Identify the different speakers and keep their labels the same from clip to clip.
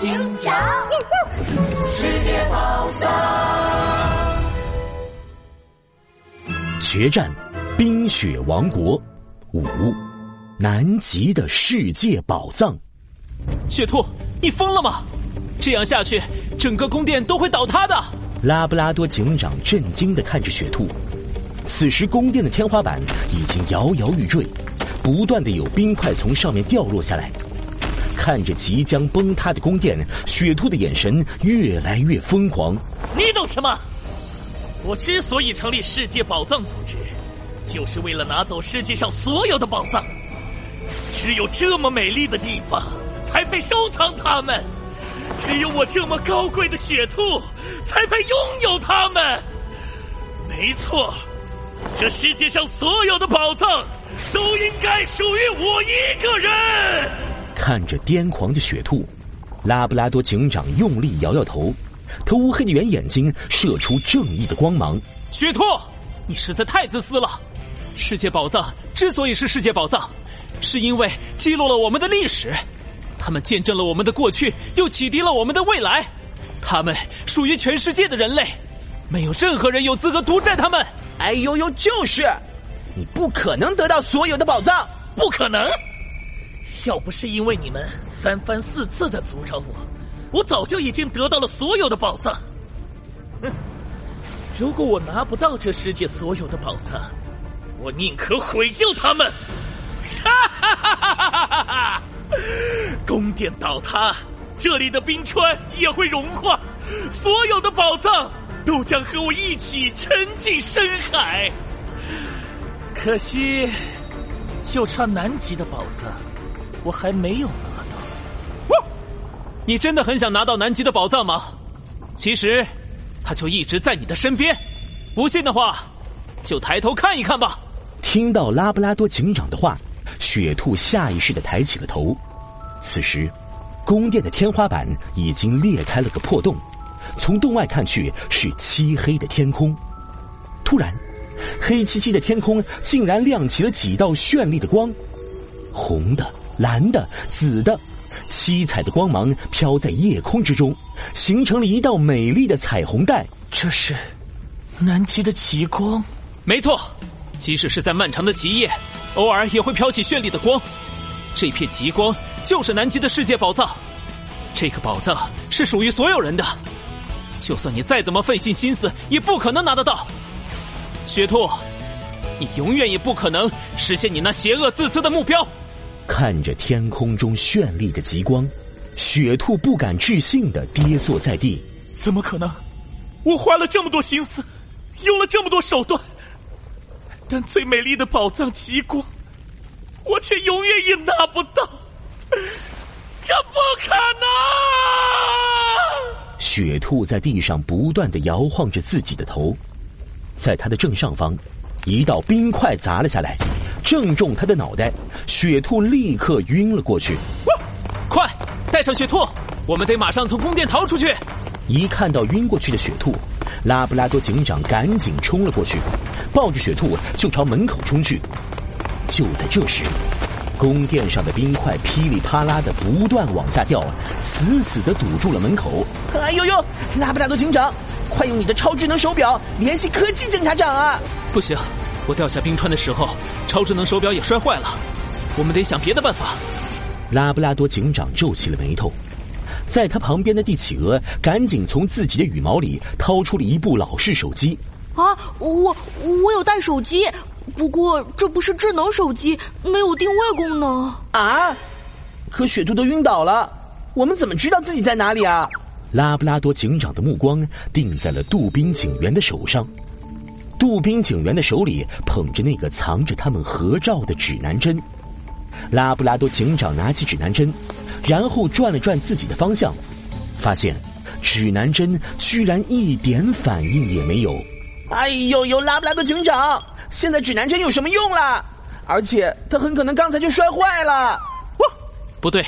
Speaker 1: 警长，世界宝藏，
Speaker 2: 决战冰雪王国五，南极的世界宝藏。
Speaker 3: 雪兔，你疯了吗？这样下去，整个宫殿都会倒塌的。
Speaker 2: 拉布拉多警长震惊的看着雪兔。此时，宫殿的天花板已经摇摇欲坠，不断的有冰块从上面掉落下来。看着即将崩塌的宫殿，雪兔的眼神越来越疯狂。
Speaker 3: 你懂什么？我之所以成立世界宝藏组织，就是为了拿走世界上所有的宝藏。只有这么美丽的地方，才配收藏它们；只有我这么高贵的雪兔，才配拥有它们。没错，这世界上所有的宝藏，都应该属于我一个人。
Speaker 2: 看着癫狂的雪兔，拉布拉多警长用力摇摇头，他乌黑的圆眼睛射出正义的光芒。
Speaker 3: 雪兔，你实在太自私了！世界宝藏之所以是世界宝藏，是因为记录了我们的历史，他们见证了我们的过去，又启迪了我们的未来。他们属于全世界的人类，没有任何人有资格独占他们。
Speaker 4: 哎呦呦，就是，你不可能得到所有的宝藏，
Speaker 3: 不可能。要不是因为你们三番四次的阻扰我，我早就已经得到了所有的宝藏。哼！如果我拿不到这世界所有的宝藏，我宁可毁掉他们。哈哈哈哈哈哈！宫殿倒塌，这里的冰川也会融化，所有的宝藏都将和我一起沉进深海。可惜，就差南极的宝藏。我还没有拿到。你真的很想拿到南极的宝藏吗？其实，它就一直在你的身边。不信的话，就抬头看一看吧。
Speaker 2: 听到拉布拉多警长的话，雪兔下意识的抬起了头。此时，宫殿的天花板已经裂开了个破洞，从洞外看去是漆黑的天空。突然，黑漆漆的天空竟然亮起了几道绚丽的光，红的。蓝的、紫的，七彩的光芒飘在夜空之中，形成了一道美丽的彩虹带。
Speaker 3: 这是南极的极光，没错。即使是在漫长的极夜，偶尔也会飘起绚丽的光。这片极光就是南极的世界宝藏。这个宝藏是属于所有人的，就算你再怎么费尽心思，也不可能拿得到。雪兔，你永远也不可能实现你那邪恶自私的目标。
Speaker 2: 看着天空中绚丽的极光，雪兔不敢置信的跌坐在地。
Speaker 3: 怎么可能？我花了这么多心思，用了这么多手段，但最美丽的宝藏极光，我却永远也拿不到。这不可能！
Speaker 2: 雪兔在地上不断的摇晃着自己的头，在它的正上方，一道冰块砸了下来。正中他的脑袋，雪兔立刻晕了过去。
Speaker 3: 快，带上雪兔，我们得马上从宫殿逃出去。
Speaker 2: 一看到晕过去的雪兔，拉布拉多警长赶紧冲了过去，抱着雪兔就朝门口冲去。就在这时，宫殿上的冰块噼里啪啦的不断往下掉，死死的堵住了门口。
Speaker 4: 哎呦呦，拉布拉多警长，快用你的超智能手表联系科技警察长啊！
Speaker 3: 不行。我掉下冰川的时候，超智能手表也摔坏了。我们得想别的办法。
Speaker 2: 拉布拉多警长皱起了眉头，在他旁边的帝企鹅赶紧从自己的羽毛里掏出了一部老式手机。
Speaker 5: 啊，我我有带手机，不过这不是智能手机，没有定位功能。
Speaker 4: 啊！可雪兔都晕倒了，我们怎么知道自己在哪里啊？
Speaker 2: 拉布拉多警长的目光定在了杜宾警员的手上。杜宾警员的手里捧着那个藏着他们合照的指南针，拉布拉多警长拿起指南针，然后转了转自己的方向，发现指南针居然一点反应也没有。
Speaker 4: 哎呦呦，拉布拉多警长，现在指南针有什么用了？而且它很可能刚才就摔坏了。
Speaker 3: 哇，不对，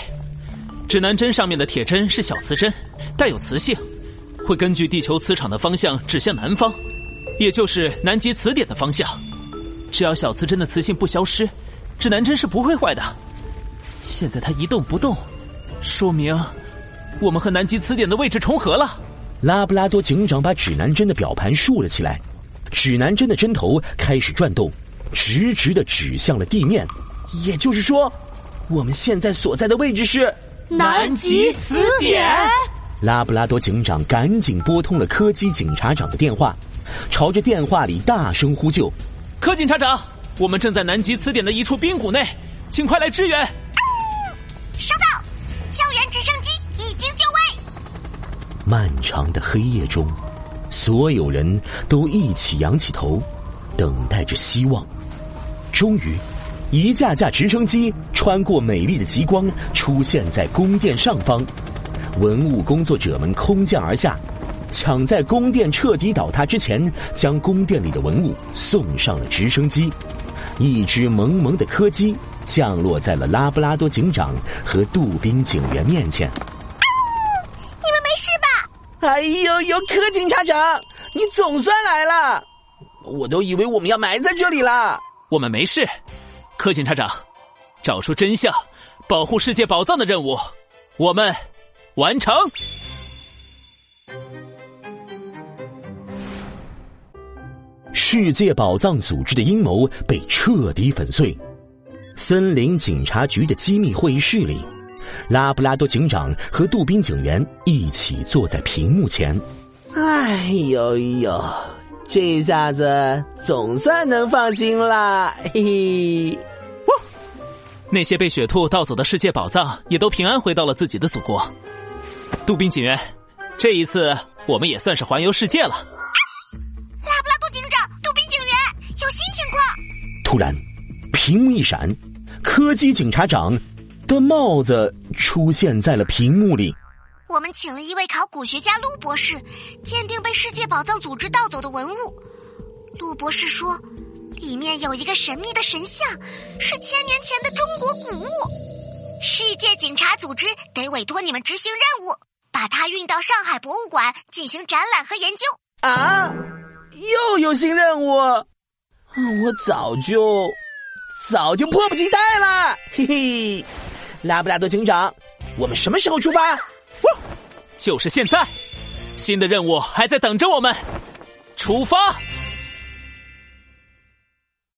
Speaker 3: 指南针上面的铁针是小磁针，带有磁性，会根据地球磁场的方向指向南方。也就是南极词典的方向，只要小磁针的磁性不消失，指南针是不会坏的。现在它一动不动，说明我们和南极词典的位置重合了。
Speaker 2: 拉布拉多警长把指南针的表盘竖了起来，指南针的针头开始转动，直直的指向了地面。
Speaker 4: 也就是说，我们现在所在的位置是
Speaker 5: 南极词典。
Speaker 2: 拉布拉多警长赶紧拨通了柯基警察长的电话，朝着电话里大声呼救：“
Speaker 3: 柯警察长，我们正在南极词典的一处冰谷内，请快来支援！”
Speaker 1: 收到，救援直升机已经就位。
Speaker 2: 漫长的黑夜中，所有人都一起仰起头，等待着希望。终于，一架架直升机穿过美丽的极光，出现在宫殿上方。文物工作者们空降而下，抢在宫殿彻底倒塌之前，将宫殿里的文物送上了直升机。一只萌萌的柯基降落在了拉布拉多警长和杜宾警员面前。
Speaker 1: 你们没事吧？
Speaker 4: 哎呦呦，柯警察长，你总算来了！我都以为我们要埋在这里了。
Speaker 3: 我们没事，柯警察长，找出真相，保护世界宝藏的任务，我们。完成！
Speaker 2: 世界宝藏组织的阴谋被彻底粉碎。森林警察局的机密会议室里，拉布拉多警长和杜宾警员一起坐在屏幕前。
Speaker 4: 哎呦呦，这下子总算能放心啦！嘿嘿。
Speaker 3: 那些被雪兔盗走的世界宝藏也都平安回到了自己的祖国。杜宾警员，这一次我们也算是环游世界了。
Speaker 2: 突然，屏幕一闪，柯基警察长的帽子出现在了屏幕里。
Speaker 1: 我们请了一位考古学家陆博士，鉴定被世界宝藏组织盗走的文物。陆博士说，里面有一个神秘的神像，是千年前的中国古物。世界警察组织得委托你们执行任务。把它运到上海博物馆进行展览和研究
Speaker 4: 啊！又有新任务，我早就早就迫不及待了，嘿嘿！拉布拉多警长，我们什么时候出发？
Speaker 3: 就是现在！新的任务还在等着我们，出发！